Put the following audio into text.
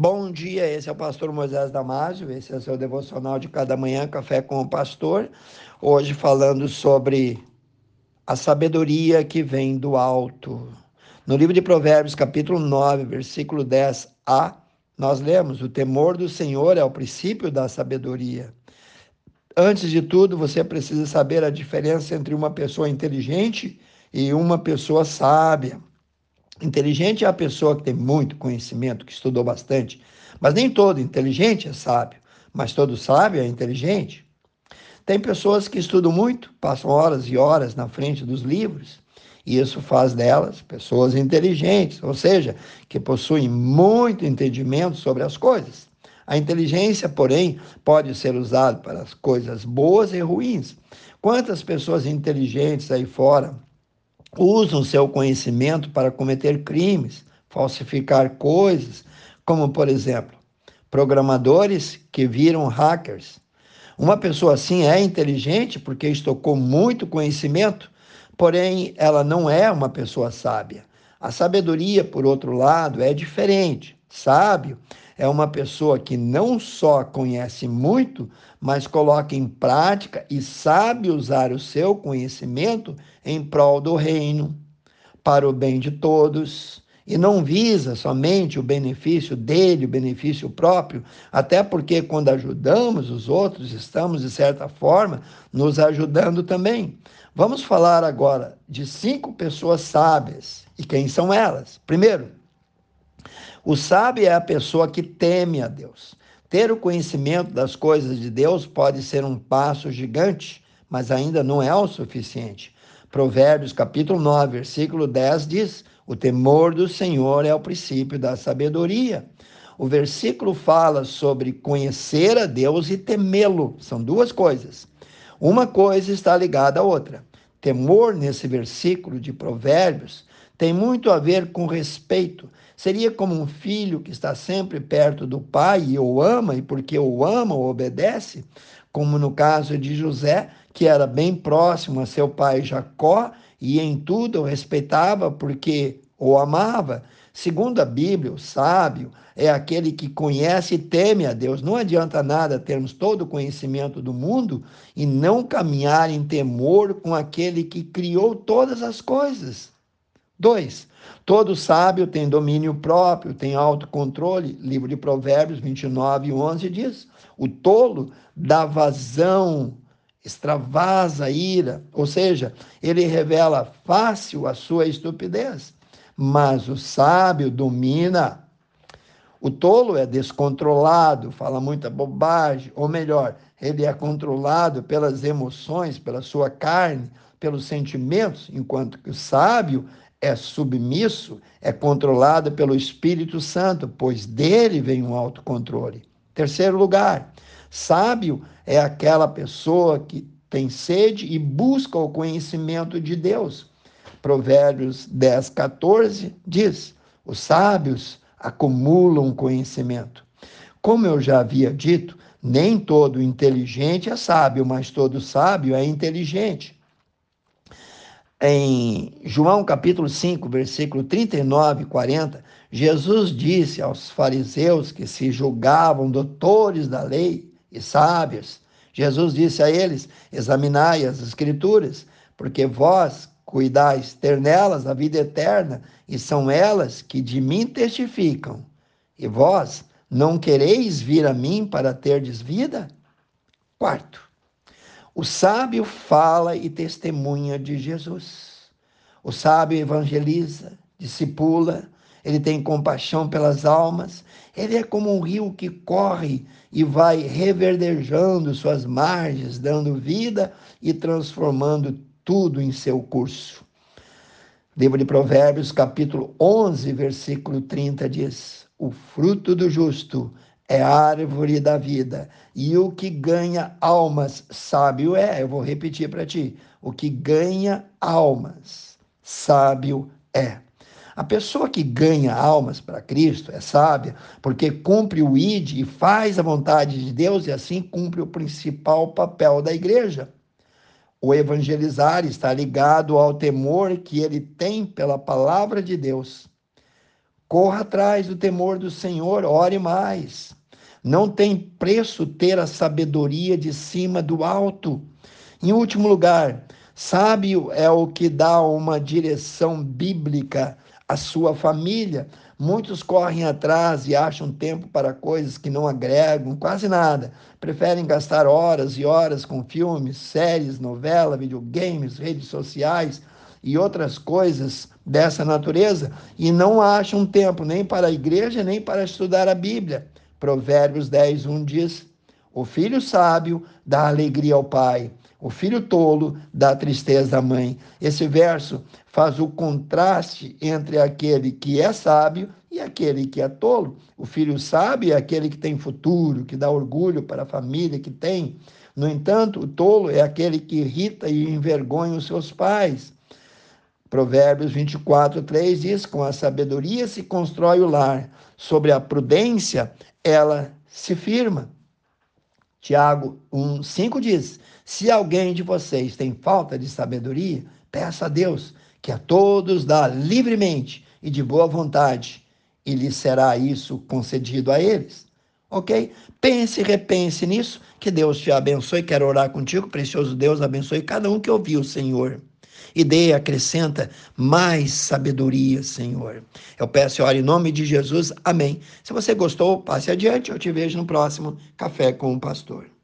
Bom dia, esse é o pastor Moisés Damásio, esse é o seu devocional de cada manhã, Café com o Pastor. Hoje falando sobre a sabedoria que vem do alto. No livro de Provérbios, capítulo 9, versículo 10a, nós lemos: O temor do Senhor é o princípio da sabedoria. Antes de tudo, você precisa saber a diferença entre uma pessoa inteligente e uma pessoa sábia. Inteligente é a pessoa que tem muito conhecimento, que estudou bastante. Mas nem todo inteligente é sábio, mas todo sábio é inteligente. Tem pessoas que estudam muito, passam horas e horas na frente dos livros, e isso faz delas pessoas inteligentes, ou seja, que possuem muito entendimento sobre as coisas. A inteligência, porém, pode ser usada para as coisas boas e ruins. Quantas pessoas inteligentes aí fora usam seu conhecimento para cometer crimes, falsificar coisas, como, por exemplo, programadores que viram hackers. Uma pessoa assim é inteligente porque estocou muito conhecimento, porém ela não é uma pessoa sábia. A sabedoria, por outro lado, é diferente. Sábio é uma pessoa que não só conhece muito, mas coloca em prática e sabe usar o seu conhecimento em prol do reino, para o bem de todos, e não visa somente o benefício dele, o benefício próprio, até porque quando ajudamos os outros, estamos, de certa forma, nos ajudando também. Vamos falar agora de cinco pessoas sábias. E quem são elas? Primeiro, o sábio é a pessoa que teme a Deus. Ter o conhecimento das coisas de Deus pode ser um passo gigante, mas ainda não é o suficiente. Provérbios capítulo 9, versículo 10 diz: O temor do Senhor é o princípio da sabedoria. O versículo fala sobre conhecer a Deus e temê-lo. São duas coisas. Uma coisa está ligada à outra. Temor, nesse versículo de Provérbios, tem muito a ver com respeito. Seria como um filho que está sempre perto do pai e o ama, e porque o ama, o obedece, como no caso de José, que era bem próximo a seu pai Jacó e em tudo o respeitava porque o amava. Segundo a Bíblia, o sábio é aquele que conhece e teme a Deus. Não adianta nada termos todo o conhecimento do mundo e não caminhar em temor com aquele que criou todas as coisas. Dois, todo sábio tem domínio próprio, tem autocontrole. Livro de Provérbios 29, 11 diz: o tolo dá vazão, extravasa a ira, ou seja, ele revela fácil a sua estupidez, mas o sábio domina. O tolo é descontrolado, fala muita bobagem, ou melhor, ele é controlado pelas emoções, pela sua carne, pelos sentimentos, enquanto que o sábio é submisso, é controlado pelo Espírito Santo, pois dele vem um autocontrole. Terceiro lugar, sábio é aquela pessoa que tem sede e busca o conhecimento de Deus. Provérbios 10, 14 diz: os sábios acumulam conhecimento. Como eu já havia dito, nem todo inteligente é sábio, mas todo sábio é inteligente em João capítulo 5, versículo 39 e 40, Jesus disse aos fariseus que se julgavam doutores da lei e sábios, Jesus disse a eles: examinai as escrituras, porque vós cuidais ter nelas a vida eterna, e são elas que de mim testificam. E vós não quereis vir a mim para terdes vida? Quarto, o sábio fala e testemunha de Jesus. O sábio evangeliza, discipula, ele tem compaixão pelas almas, ele é como um rio que corre e vai reverdejando suas margens, dando vida e transformando tudo em seu curso. Livro de Provérbios, capítulo 11, versículo 30 diz: O fruto do justo é a árvore da vida. E o que ganha almas, sábio é. Eu vou repetir para ti. O que ganha almas, sábio é. A pessoa que ganha almas para Cristo é sábia, porque cumpre o ID e faz a vontade de Deus e assim cumpre o principal papel da igreja. O evangelizar está ligado ao temor que ele tem pela palavra de Deus. Corra atrás do temor do Senhor, ore mais. Não tem preço ter a sabedoria de cima do alto. Em último lugar, sábio é o que dá uma direção bíblica à sua família. Muitos correm atrás e acham tempo para coisas que não agregam quase nada. Preferem gastar horas e horas com filmes, séries, novela, videogames, redes sociais e outras coisas dessa natureza e não acham tempo nem para a igreja nem para estudar a Bíblia. Provérbios 10, 1 diz: O filho sábio dá alegria ao pai, o filho tolo dá tristeza à mãe. Esse verso faz o contraste entre aquele que é sábio e aquele que é tolo. O filho sábio é aquele que tem futuro, que dá orgulho para a família que tem. No entanto, o tolo é aquele que irrita e envergonha os seus pais. Provérbios 24, 3 diz: Com a sabedoria se constrói o lar, sobre a prudência ela se firma. Tiago 1, 5 diz: Se alguém de vocês tem falta de sabedoria, peça a Deus, que a todos dá livremente e de boa vontade, e lhe será isso concedido a eles. Ok? Pense e repense nisso. Que Deus te abençoe. Quero orar contigo, precioso Deus, abençoe cada um que ouviu, Senhor e dê, acrescenta mais sabedoria, Senhor. Eu peço e oro em nome de Jesus. Amém. Se você gostou, passe adiante. Eu te vejo no próximo Café com o Pastor.